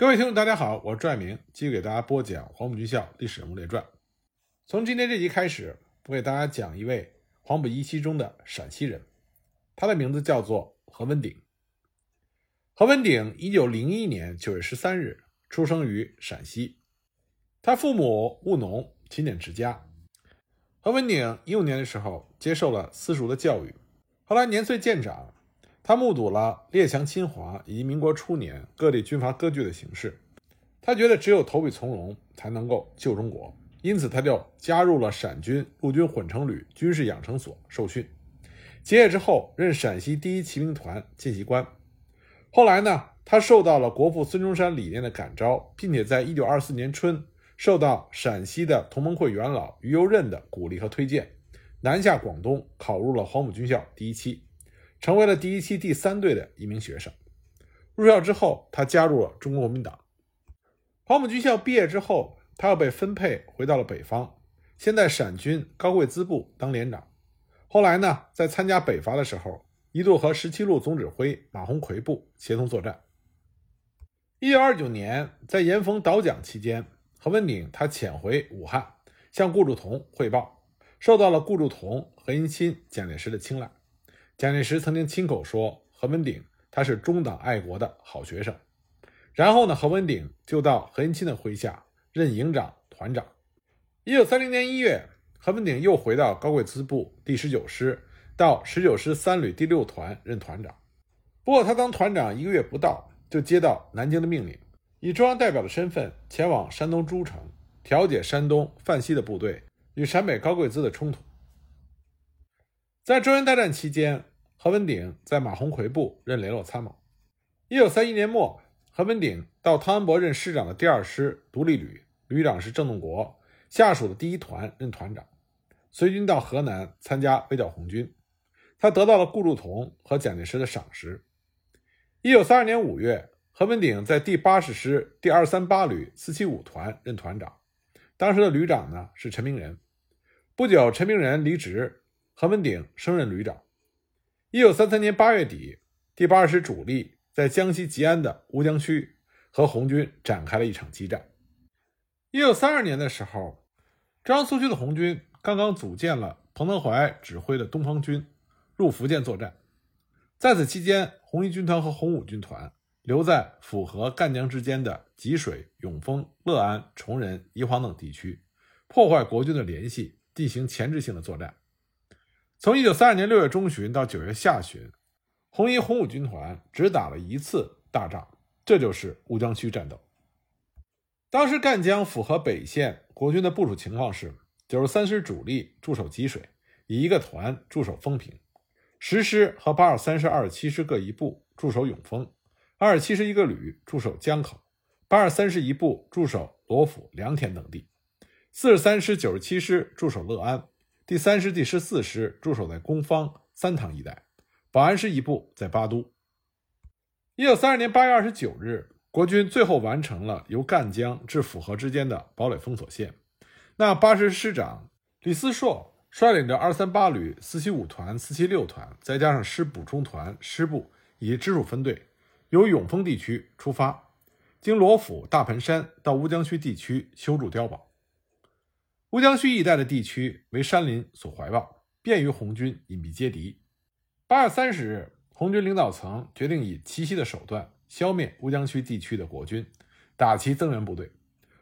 各位听众，大家好，我是拽明，继续给大家播讲《黄埔军校历史人物列传》。从今天这集开始，我给大家讲一位黄埔一期中的陕西人，他的名字叫做何文鼎。何文鼎，一九零一年九月十三日出生于陕西，他父母务农，勤俭持家。何文鼎一五年的时候接受了私塾的教育，后来年岁渐长。他目睹了列强侵华以及民国初年各地军阀割据的形势，他觉得只有投笔从戎才能够救中国，因此他就加入了陕军陆军混成旅军事养成所受训。结业之后，任陕西第一骑兵团见习官。后来呢，他受到了国父孙中山理念的感召，并且在一九二四年春受到陕西的同盟会元老于右任的鼓励和推荐，南下广东，考入了黄埔军校第一期。成为了第一期第三队的一名学生。入校之后，他加入了中国国民党。黄埔军校毕业之后，他又被分配回到了北方，先在陕军高贵滋部当连长。后来呢，在参加北伐的时候，一度和十七路总指挥马鸿逵部协同作战。一九二九年，在严冯倒蒋期间，何文鼎他潜回武汉，向顾祝同汇报，受到了顾祝同、何应钦、蒋介石的青睐。蒋介石曾经亲口说何文鼎他是中党爱国的好学生，然后呢，何文鼎就到何应钦的麾下任营长、团长。一九三零年一月，何文鼎又回到高贵滋部第十九师，到十九师三旅第六团任团长。不过他当团长一个月不到，就接到南京的命令，以中央代表的身份前往山东诸城，调解山东范西的部队与陕北高贵滋的冲突。在中原大战期间，何文鼎在马鸿逵部任联络参谋。一九三一年末，何文鼎到汤恩伯任师长的第二师独立旅，旅长是郑洞国，下属的第一团任团长，随军到河南参加围剿红军。他得到了顾祝同和蒋介石的赏识。一九三二年五月，何文鼎在第八十师第二三八旅四七五团任团长，当时的旅长呢是陈明仁。不久，陈明仁离职。何文鼎升任旅长。一九三三年八月底，第八师主力在江西吉安的乌江区和红军展开了一场激战。一九三二年的时候，中央苏区的红军刚刚组建了彭德怀指挥的东方军，入福建作战。在此期间，红一军团和红五军团留在府河赣江之间的吉水、永丰、乐安、崇仁、宜黄等地区，破坏国军的联系，进行前置性的作战。从一九三二年六月中旬到九月下旬，红一、红五军团只打了一次大仗，这就是乌江区战斗。当时赣江府河北线国军的部署情况是：九十三师主力驻守吉水，以一个团驻守丰平；十师和八二三师、二十七师各一部驻守永丰；二十七师一个旅驻守江口；八二三师一部驻守罗府、良田等地；四十三师、九十七师驻守乐安。第三师、第十四师驻守在攻方、三塘一带，保安师一部在巴都。一九三二年八月二十九日，国军最后完成了由赣江至府河之间的堡垒封锁线。那八师师长李思硕率领着二三八旅四七五团、四七六团，再加上师补充团、师部以及直属分队，由永丰地区出发，经罗府、大盆山到乌江区地区修筑碉堡。乌江区一带的地区为山林所怀抱，便于红军隐蔽接敌。八月三十日，红军领导层决定以奇袭的手段消灭乌江区地区的国军，打其增援部队。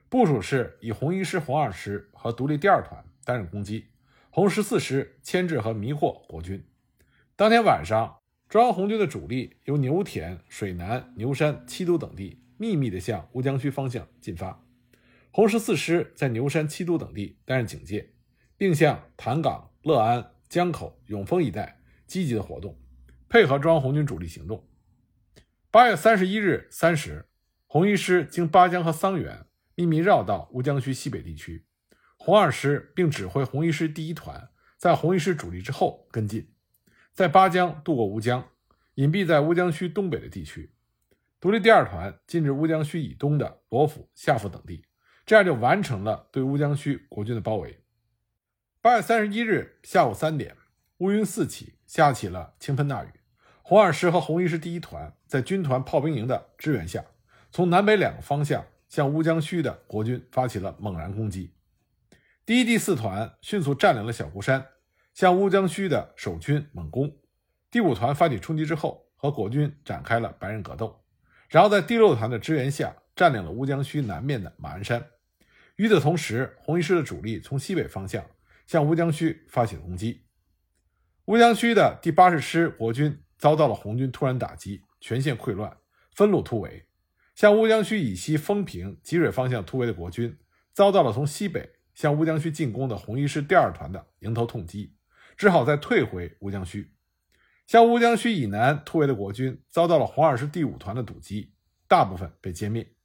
部署是以红一师、红二师和独立第二团担任攻击，红十四师牵制和迷惑国军。当天晚上，中央红军的主力由牛田、水南、牛山、七都等地秘密地向乌江区方向进发。红十四师在牛山、七都等地担任警戒，并向潭港、乐安、江口、永丰一带积极的活动，配合中央红军主力行动。八月三十一日三时，红一师经巴江和桑园，秘密绕到乌江区西北地区。红二师并指挥红一师第一团在红一师主力之后跟进，在巴江渡过乌江，隐蔽在乌江区东北的地区。独立第二团进至乌江区以东的罗府、下府等地。这样就完成了对乌江区国军的包围。八月三十一日下午三点，乌云四起，下起了倾盆大雨。红二师和红一师第一团在军团炮兵营的支援下，从南北两个方向向乌江区的国军发起了猛然攻击。第一、第四团迅速占领了小孤山，向乌江区的守军猛攻。第五团发起冲击之后，和国军展开了白刃格斗，然后在第六团的支援下，占领了乌江区南面的马鞍山。与此同时，红一师的主力从西北方向向乌江区发起攻击。乌江区的第八十师国军遭到了红军突然打击，全线溃乱，分路突围。向乌江区以西丰平、吉水方向突围的国军，遭到了从西北向乌江区进攻的红一师第二团的迎头痛击，只好再退回乌江区。向乌江区以南突围的国军，遭到了红二师第五团的堵击，大部分被歼灭。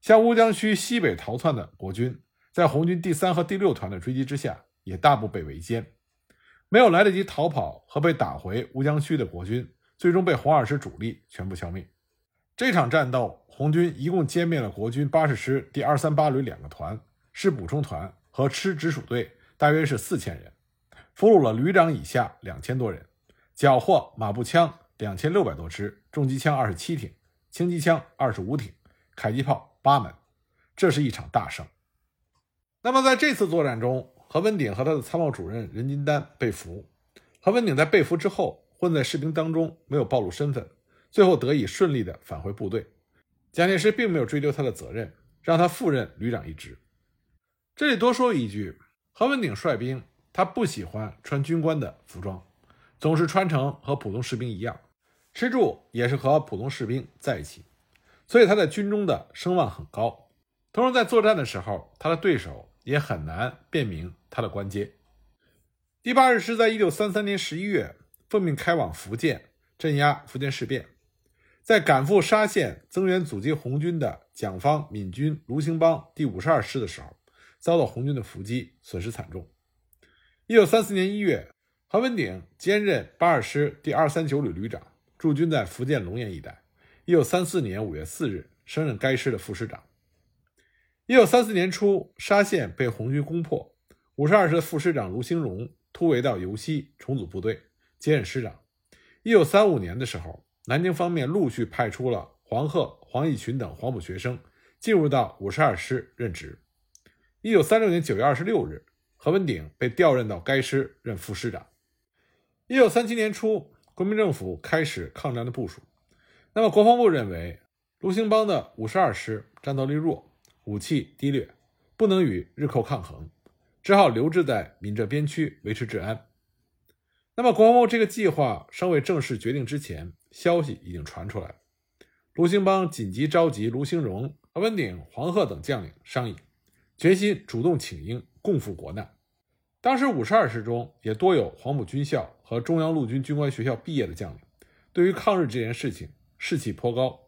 向乌江区西北逃窜的国军，在红军第三和第六团的追击之下，也大部被围歼。没有来得及逃跑和被打回乌江区的国军，最终被红二师主力全部消灭。这场战斗，红军一共歼灭了国军八十师第二三八旅两个团、师补充团和师直属队，大约是四千人，俘虏了旅长以下两千多人，缴获马步枪两千六百多支，重机枪二十七挺，轻机枪二十五挺，迫击炮。八门，这是一场大胜。那么在这次作战中，何文鼎和他的参谋主任任金丹被俘。何文鼎在被俘之后，混在士兵当中，没有暴露身份，最后得以顺利的返回部队。蒋介石并没有追究他的责任，让他复任旅长一职。这里多说一句，何文鼎率兵，他不喜欢穿军官的服装，总是穿成和普通士兵一样，吃住也是和普通士兵在一起。所以他在军中的声望很高，同时在作战的时候，他的对手也很难辨明他的官阶。第八日师在一九三三年十一月奉命开往福建镇压福建事变，在赶赴沙县增援阻击红军的蒋方闽军卢兴邦第五十二师的时候，遭到红军的伏击，损失惨重。一九三四年一月，何文鼎兼任八二师第二三九旅旅长，驻军在福建龙岩一带。一九三四年五月四日，升任该师的副师长。一九三四年初，沙县被红军攻破，五十二师的副师长卢兴荣突围到尤溪重组部队，接任师长。一九三五年的时候，南京方面陆续派出了黄鹤、黄义群等黄埔学生进入到五十二师任职。一九三六年九月二十六日，何文鼎被调任到该师任副师长。一九三七年初，国民政府开始抗战的部署。那么，国防部认为卢兴邦的五十二师战斗力弱，武器低劣，不能与日寇抗衡，只好留置在闽浙边区维持治安。那么，国防部这个计划尚未正式决定之前，消息已经传出来。卢兴邦紧急召集卢兴荣、何文鼎、黄鹤等将领商议，决心主动请缨，共赴国难。当时，五十二师中也多有黄埔军校和中央陆军军官学校毕业的将领，对于抗日这件事情。士气颇高，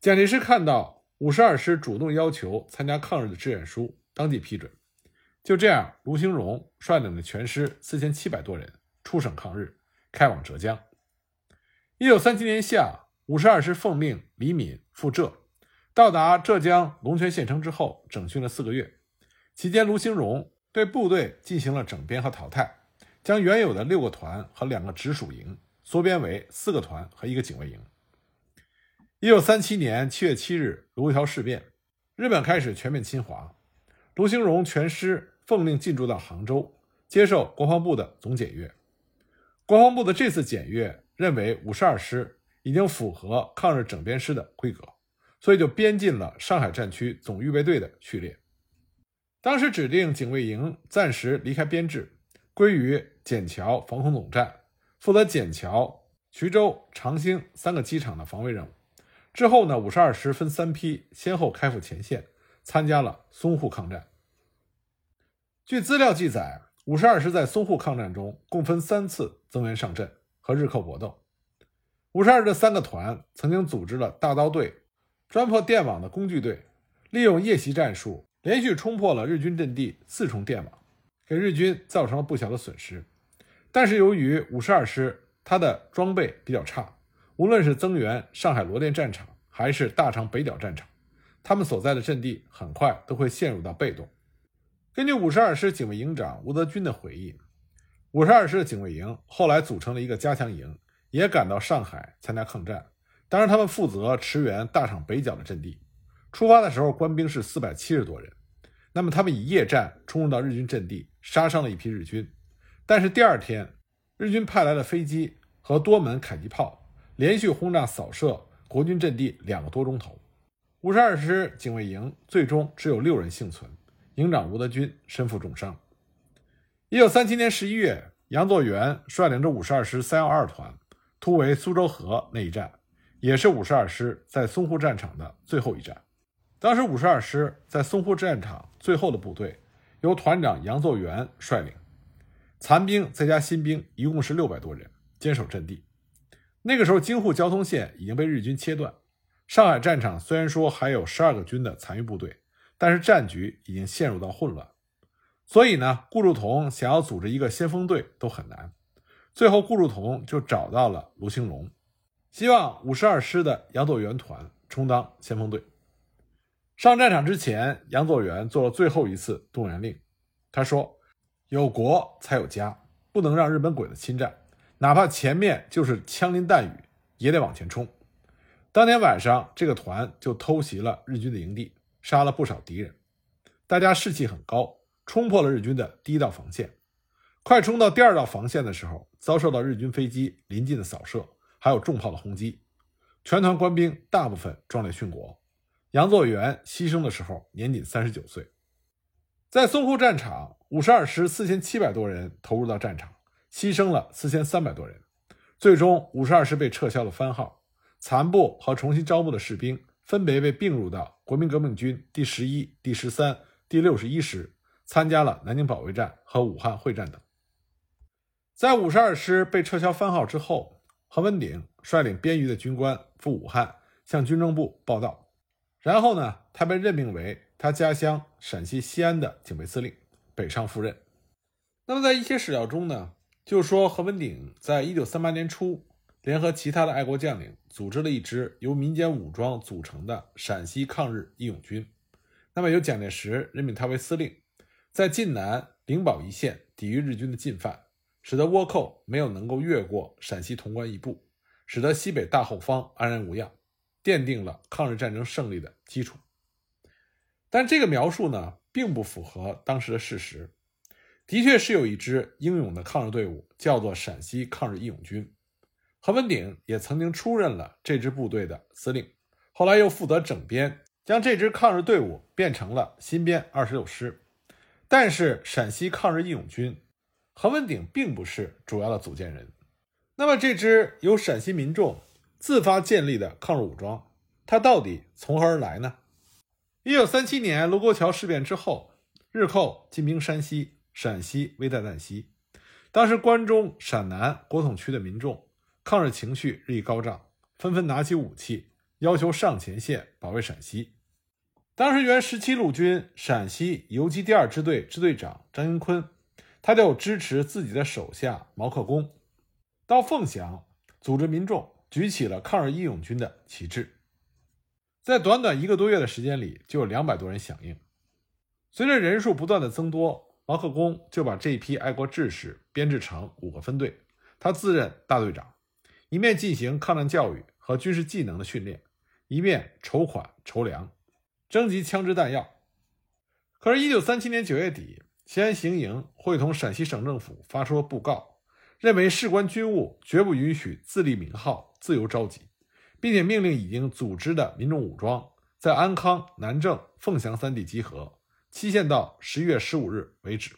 蒋介石看到五十二师主动要求参加抗日的志愿书，当即批准。就这样，卢兴荣率领的全师四千七百多人出省抗日，开往浙江。一九三七年夏，五十二师奉命李敏赴浙，到达浙江龙泉县城之后，整训了四个月。期间，卢兴荣对部队进行了整编和淘汰，将原有的六个团和两个直属营缩编为四个团和一个警卫营。一九三七年七月七日，卢沟桥事变，日本开始全面侵华。卢兴荣全师奉命进驻到杭州，接受国防部的总检阅。国防部的这次检阅认为五十二师已经符合抗日整编师的规格，所以就编进了上海战区总预备队的序列。当时指定警卫营暂时离开编制，归于笕桥防空总站，负责笕桥、衢州、长兴三个机场的防卫任务。之后呢，五十二师分三批先后开赴前线，参加了淞沪抗战。据资料记载，五十二师在淞沪抗战中共分三次增援上阵和日寇搏斗。五十二这三个团曾经组织了大刀队、专破电网的工具队，利用夜袭战术，连续冲破了日军阵地四重电网，给日军造成了不小的损失。但是由于五十二师它的装备比较差。无论是增援上海罗店战场，还是大肠北角战场，他们所在的阵地很快都会陷入到被动。根据五十二师警卫营长吴德军的回忆，五十二师的警卫营后来组成了一个加强营，也赶到上海参加抗战，当时他们负责驰援大厂北角的阵地。出发的时候，官兵是四百七十多人。那么他们以夜战冲入到日军阵地，杀伤了一批日军。但是第二天，日军派来的飞机和多门迫击炮连续轰炸扫射国军阵地两个多钟头。五十二师警卫营最终只有六人幸存，营长吴德军身负重伤。一九三七年十一月，杨作元率领着五十二师三幺二团突围苏州河那一战，也是五十二师在淞沪战场的最后一战。当时五十二师在淞沪战场最后的部队由团长杨作元率领，残兵再加新兵一共是六百多人，坚守阵地。那个时候，京沪交通线已经被日军切断。上海战场虽然说还有十二个军的残余部队，但是战局已经陷入到混乱。所以呢，顾祝同想要组织一个先锋队都很难。最后，顾祝同就找到了卢兴龙，希望五十二师的杨作元团充当先锋队。上战场之前，杨作元做了最后一次动员令。他说：“有国才有家，不能让日本鬼子侵占，哪怕前面就是枪林弹雨，也得往前冲。”当天晚上，这个团就偷袭了日军的营地，杀了不少敌人。大家士气很高，冲破了日军的第一道防线。快冲到第二道防线的时候，遭受到日军飞机临近的扫射，还有重炮的轰击，全团官兵大部分壮烈殉国。杨作元牺牲的时候年仅三十九岁，在淞沪战场，五十二师四千七百多人投入到战场，牺牲了四千三百多人，最终五十二师被撤销了番号，残部和重新招募的士兵分别被并入到国民革命军第十一、第十三、第六十一师，参加了南京保卫战和武汉会战等。在五十二师被撤销番号之后，何文鼎率领编余的军官赴武汉向军政部报到。然后呢，他被任命为他家乡陕西西安的警备司令，北上赴任。那么，在一些史料中呢，就说何文鼎在一九三八年初，联合其他的爱国将领，组织了一支由民间武装组成的陕西抗日义勇军。那么，由蒋介石任命他为司令，在晋南灵宝一线抵御日军的进犯，使得倭寇没有能够越过陕西潼关一步，使得西北大后方安然无恙。奠定了抗日战争胜利的基础，但这个描述呢，并不符合当时的事实。的确是有一支英勇的抗日队伍，叫做陕西抗日义勇军。何文鼎也曾经出任了这支部队的司令，后来又负责整编，将这支抗日队伍变成了新编二十六师。但是陕西抗日义勇军，何文鼎并不是主要的组建人。那么这支由陕西民众。自发建立的抗日武装，它到底从何而来呢？一九三七年卢沟桥事变之后，日寇进兵山西，陕西危在旦夕。当时关中、陕南国统区的民众抗日情绪日益高涨，纷纷拿起武器，要求上前线保卫陕西。当时原十七路军陕西游击第二支队支队长张云坤，他就支持自己的手下毛克功，到凤翔组织民众。举起了抗日义勇军的旗帜，在短短一个多月的时间里，就有两百多人响应。随着人数不断的增多，毛克功就把这一批爱国志士编制成五个分队，他自任大队长，一面进行抗战教育和军事技能的训练，一面筹款筹粮，征集枪支弹药。可是，一九三七年九月底，西安行营会同陕西省政府发出了布告，认为事关军务，绝不允许自立名号。自由召集，并且命令已经组织的民众武装在安康、南郑、凤翔三地集合，期限到十一月十五日为止。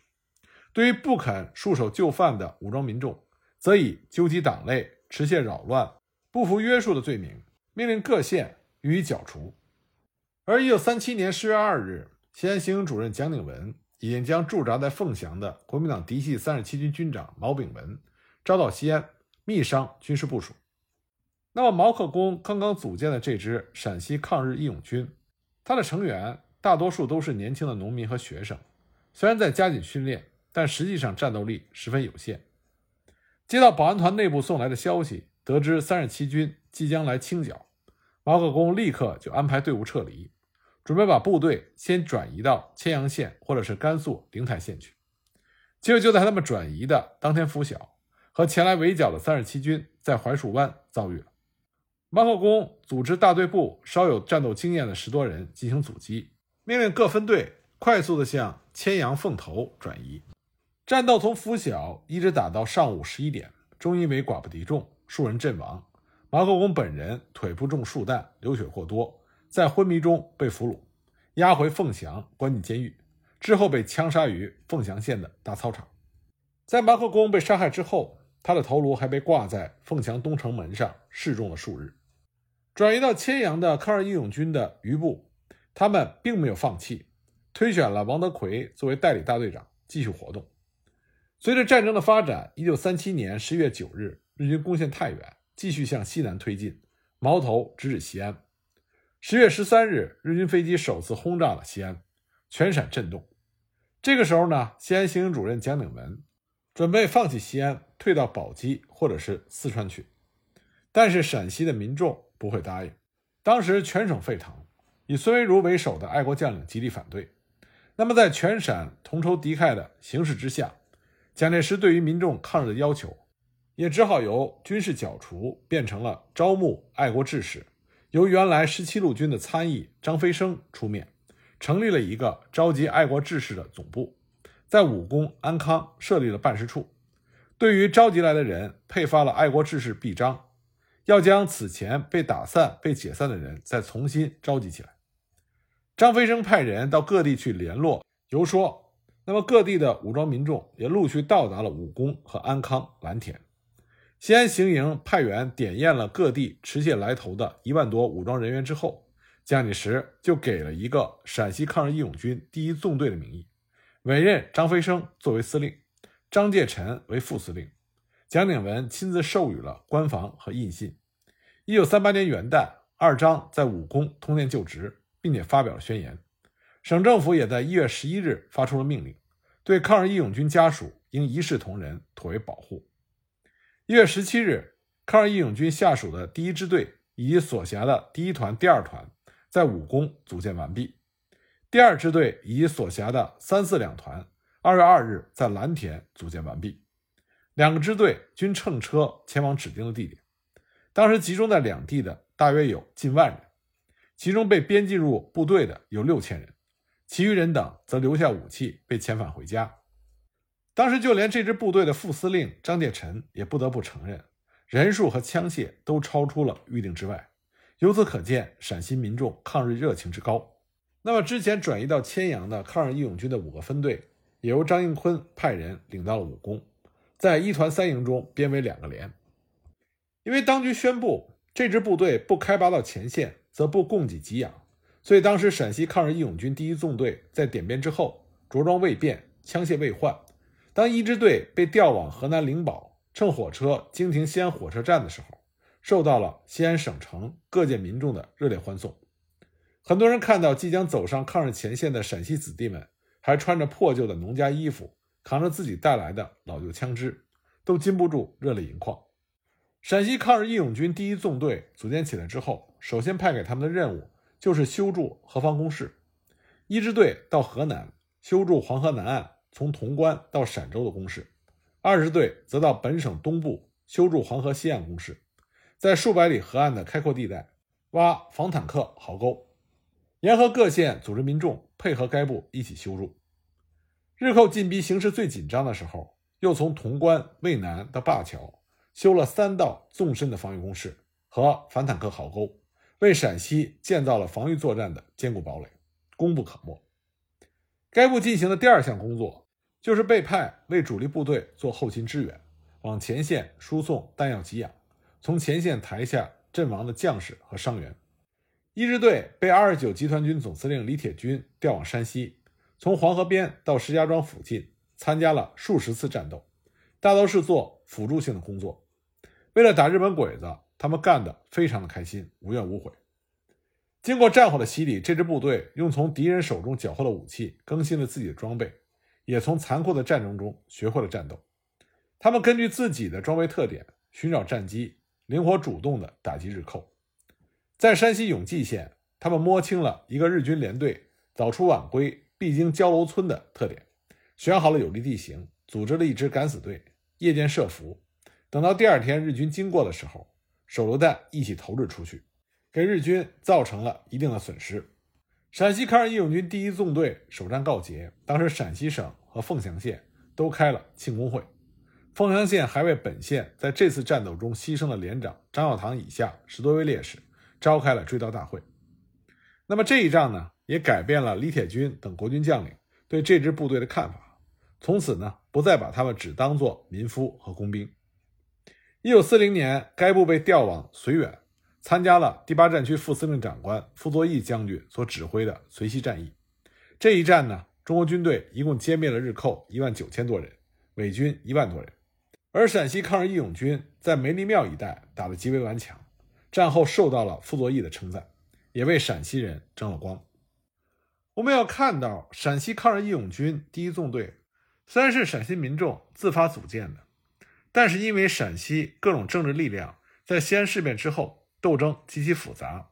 对于不肯束手就范的武装民众，则以纠集党类、持械扰乱、不服约束的罪名，命令各县予以剿除。而一九三七年十月二日，西安行营主任蒋鼎文已经将驻扎在凤翔的国民党嫡系三十七军军长毛炳文招到西安，密商军事部署。那么，毛克功刚刚组建的这支陕西抗日义勇军，他的成员大多数都是年轻的农民和学生，虽然在加紧训练，但实际上战斗力十分有限。接到保安团内部送来的消息，得知三十七军即将来清剿，毛克功立刻就安排队伍撤离，准备把部队先转移到千阳县或者是甘肃灵台县去。结果就在他们转移的当天拂晓，和前来围剿的三十七军在槐树湾遭遇了。马可公组织大队部稍有战斗经验的十多人进行阻击，命令各分队快速地向千阳凤头转移。战斗从拂晓一直打到上午十一点，终因为寡不敌众，数人阵亡。马可公本人腿部中数弹，流血过多，在昏迷中被俘虏，押回凤翔关进监狱，之后被枪杀于凤翔县的大操场。在马克公被杀害之后，他的头颅还被挂在凤翔东城门上示众了数日。转移到千阳的抗日义勇军的余部，他们并没有放弃，推选了王德奎作为代理大队长，继续活动。随着战争的发展，一九三七年十月九日，日军攻陷太原。继续向西南推进，矛头直指西安。十月十三日，日军飞机首次轰炸了西安，全陕震动。这个时候呢，西安行营主任蒋鼎文准备放弃西安，退到宝鸡或者是四川去，但是陕西的民众不会答应。当时全省沸腾，以孙维如为首的爱国将领极力反对。那么，在全陕同仇敌忾的形势之下，蒋介石对于民众抗日的要求。也只好由军事剿除变成了招募爱国志士，由原来十七路军的参议张飞生出面，成立了一个召集爱国志士的总部，在武功安康设立了办事处，对于召集来的人配发了爱国志士臂章，要将此前被打散、被解散的人再重新召集起来。张飞生派人到各地去联络游说，那么各地的武装民众也陆续到达了武功和安康、蓝田。西安行营派员点验了各地持械来投的一万多武装人员之后，蒋介石就给了一个陕西抗日义勇军第一纵队的名义，委任张飞生作为司令，张介臣为副司令。蒋鼎文亲自授予了官房和印信。一九三八年元旦，二张在武功通电就职，并且发表了宣言。省政府也在一月十一日发出了命令，对抗日义勇军家属应一视同仁，妥为保护。一月十七日，抗日义勇军下属的第一支队以及所辖的第一团、第二团在武功组建完毕。第二支队以及所辖的三四两团，二月二日在蓝田组建完毕。两个支队均乘车前往指定的地点。当时集中在两地的大约有近万人，其中被编进入部队的有六千人，其余人等则留下武器被遣返回家。当时就连这支部队的副司令张介臣也不得不承认，人数和枪械都超出了预定之外。由此可见，陕西民众抗日热情之高。那么，之前转移到千阳的抗日义勇军的五个分队，也由张应坤派人领到了武功，在一团三营中编为两个连。因为当局宣布这支部队不开拔到前线，则不供给给养，所以当时陕西抗日义勇军第一纵队在点编之后，着装未变，枪械未换。当一支队被调往河南灵宝，乘火车经停西安火车站的时候，受到了西安省城各界民众的热烈欢送。很多人看到即将走上抗日前线的陕西子弟们，还穿着破旧的农家衣服，扛着自己带来的老旧枪支，都禁不住热泪盈眶。陕西抗日义勇军第一纵队组建起来之后，首先派给他们的任务就是修筑河防工事。一支队到河南修筑黄河南岸。从潼关到陕州的工事，二支队则到本省东部修筑黄河西岸工事，在数百里河岸的开阔地带挖防坦克壕沟，沿河各县组织民众配合该部一起修筑。日寇进逼形势最紧张的时候，又从潼关、渭南到灞桥修了三道纵深的防御工事和反坦克壕沟，为陕西建造了防御作战的坚固堡垒，功不可没。该部进行的第二项工作。就是被派为主力部队做后勤支援，往前线输送弹药给养，从前线抬下阵亡的将士和伤员。一支队被二十九集团军总司令李铁军调往山西，从黄河边到石家庄附近，参加了数十次战斗，大都是做辅助性的工作。为了打日本鬼子，他们干得非常的开心，无怨无悔。经过战火的洗礼，这支部队用从敌人手中缴获的武器更新了自己的装备。也从残酷的战争中学会了战斗。他们根据自己的装备特点寻找战机，灵活主动地打击日寇。在山西永济县，他们摸清了一个日军连队早出晚归必经焦楼村的特点，选好了有利地形，组织了一支敢死队，夜间设伏。等到第二天日军经过的时候，手榴弹一起投掷出去，给日军造成了一定的损失。陕西抗日义勇军第一纵队首战告捷，当时陕西省和凤翔县都开了庆功会。凤翔县还为本县在这次战斗中牺牲的连长张耀堂以下十多位烈士召开了追悼大会。那么这一仗呢，也改变了李铁军等国军将领对这支部队的看法，从此呢，不再把他们只当作民夫和工兵。一九四零年，该部被调往绥远，参加了第八战区副司令长官傅作义将军所指挥的绥西战役。这一战呢，中国军队一共歼灭了日寇一万九千多人，伪军一万多人。而陕西抗日义勇军在梅林庙一带打得极为顽强，战后受到了傅作义的称赞，也为陕西人争了光。我们要看到，陕西抗日义勇军第一纵队虽然是陕西民众自发组建的，但是因为陕西各种政治力量在西安事变之后斗争极其复杂，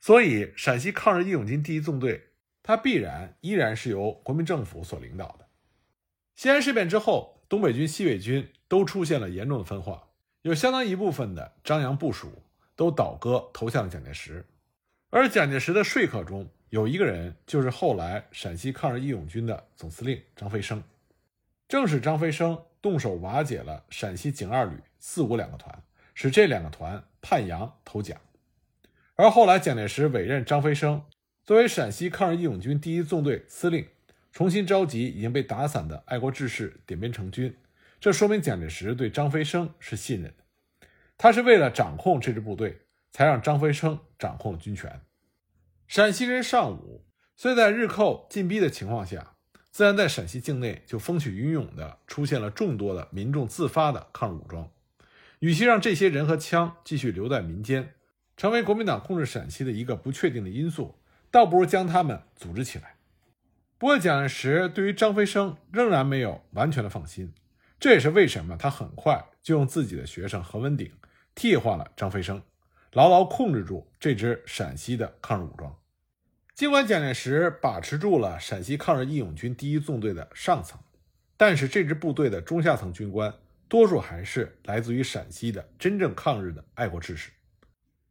所以陕西抗日义勇军第一纵队它必然依然是由国民政府所领导的。西安事变之后，东北军、西北军。都出现了严重的分化，有相当一部分的张杨部署都倒戈投向了蒋介石，而蒋介石的说客中有一个人，就是后来陕西抗日义勇军的总司令张飞生。正是张飞生动手瓦解了陕西警二旅四五两个团，使这两个团叛杨投蒋。而后来蒋介石委任张飞生作为陕西抗日义勇军第一纵队司令，重新召集已经被打散的爱国志士点编成军。这说明蒋介石对张飞生是信任的，他是为了掌控这支部队，才让张飞生掌控了军权。陕西人尚武，所以在日寇进逼的情况下，自然在陕西境内就风起云涌的出现了众多的民众自发的抗日武装。与其让这些人和枪继续留在民间，成为国民党控制陕西的一个不确定的因素，倒不如将他们组织起来。不过，蒋介石对于张飞生仍然没有完全的放心。这也是为什么他很快就用自己的学生何文鼎替换了张飞生，牢牢控制住这支陕西的抗日武装。尽管蒋介石把持住了陕西抗日义勇军第一纵队的上层，但是这支部队的中下层军官多数还是来自于陕西的真正抗日的爱国志士。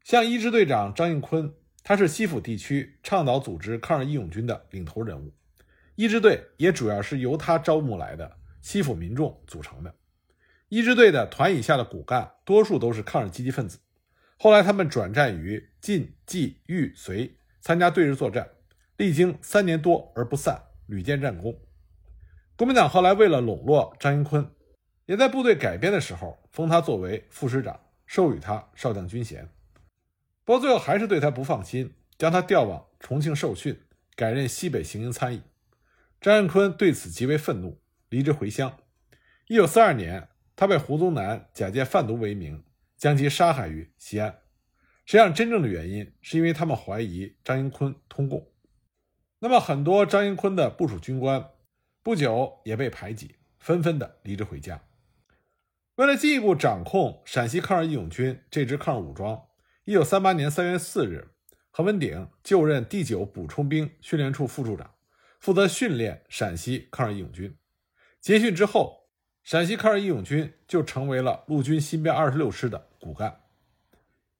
像一支队长张应坤，他是西府地区倡导组织抗日义勇军的领头人物，一支队也主要是由他招募来的。西府民众组成的一支队的团以下的骨干，多数都是抗日积极分子。后来他们转战于晋、冀、豫、绥，参加对日作战，历经三年多而不散，屡建战功。国民党后来为了笼络张英坤，也在部队改编的时候封他作为副师长，授予他少将军衔。不过最后还是对他不放心，将他调往重庆受训，改任西北行营参议。张应坤对此极为愤怒。离职回乡。一九四二年，他被胡宗南假借贩毒为名，将其杀害于西安。实际上，真正的原因是因为他们怀疑张英坤通共。那么，很多张英坤的部署军官不久也被排挤，纷纷的离职回家。为了进一步掌控陕西抗日义勇军这支抗日武装，一九三八年三月四日，何文鼎就任第九补充兵训练处副处长，负责训练陕西抗日义勇军。结训之后，陕西抗日义勇军就成为了陆军新编二十六师的骨干。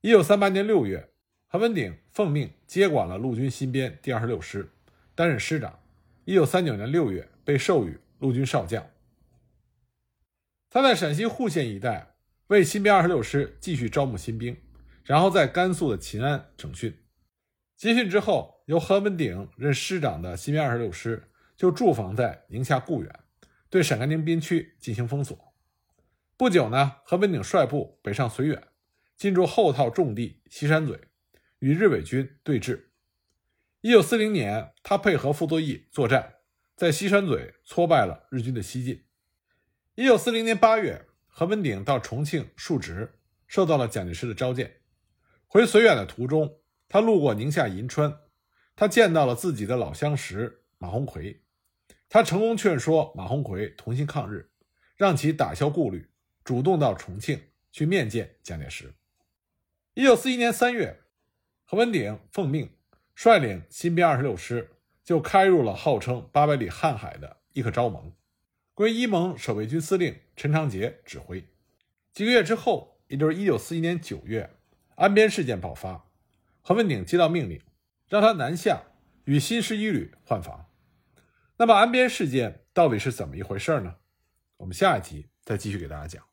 一九三八年六月，何文鼎奉命接管了陆军新编第二十六师，担任师长。一九三九年六月，被授予陆军少将。他在陕西户县一带为新编二十六师继续招募新兵，然后在甘肃的秦安整训。集训之后，由何文鼎任师长的新编二十六师就驻防在宁夏固原。对陕甘宁边区进行封锁。不久呢，何文鼎率部北上绥远，进驻后套重地西山嘴，与日伪军对峙。一九四零年，他配合傅作义作战，在西山嘴挫败了日军的西进。一九四零年八月，何文鼎到重庆述职，受到了蒋介石的召见。回绥远的途中，他路过宁夏银川，他见到了自己的老相识马鸿逵。他成功劝说马鸿逵同心抗日，让其打消顾虑，主动到重庆去面见蒋介石。一九四一年三月，何文鼎奉命率领新编二十六师，就开入了号称八百里瀚海的伊克昭盟，归伊盟守备军司令陈长捷指挥。几个月之后，也就是一九四一年九月，安边事件爆发，何文鼎接到命令，让他南下与新十一旅换防。那么安边事件到底是怎么一回事呢？我们下一集再继续给大家讲。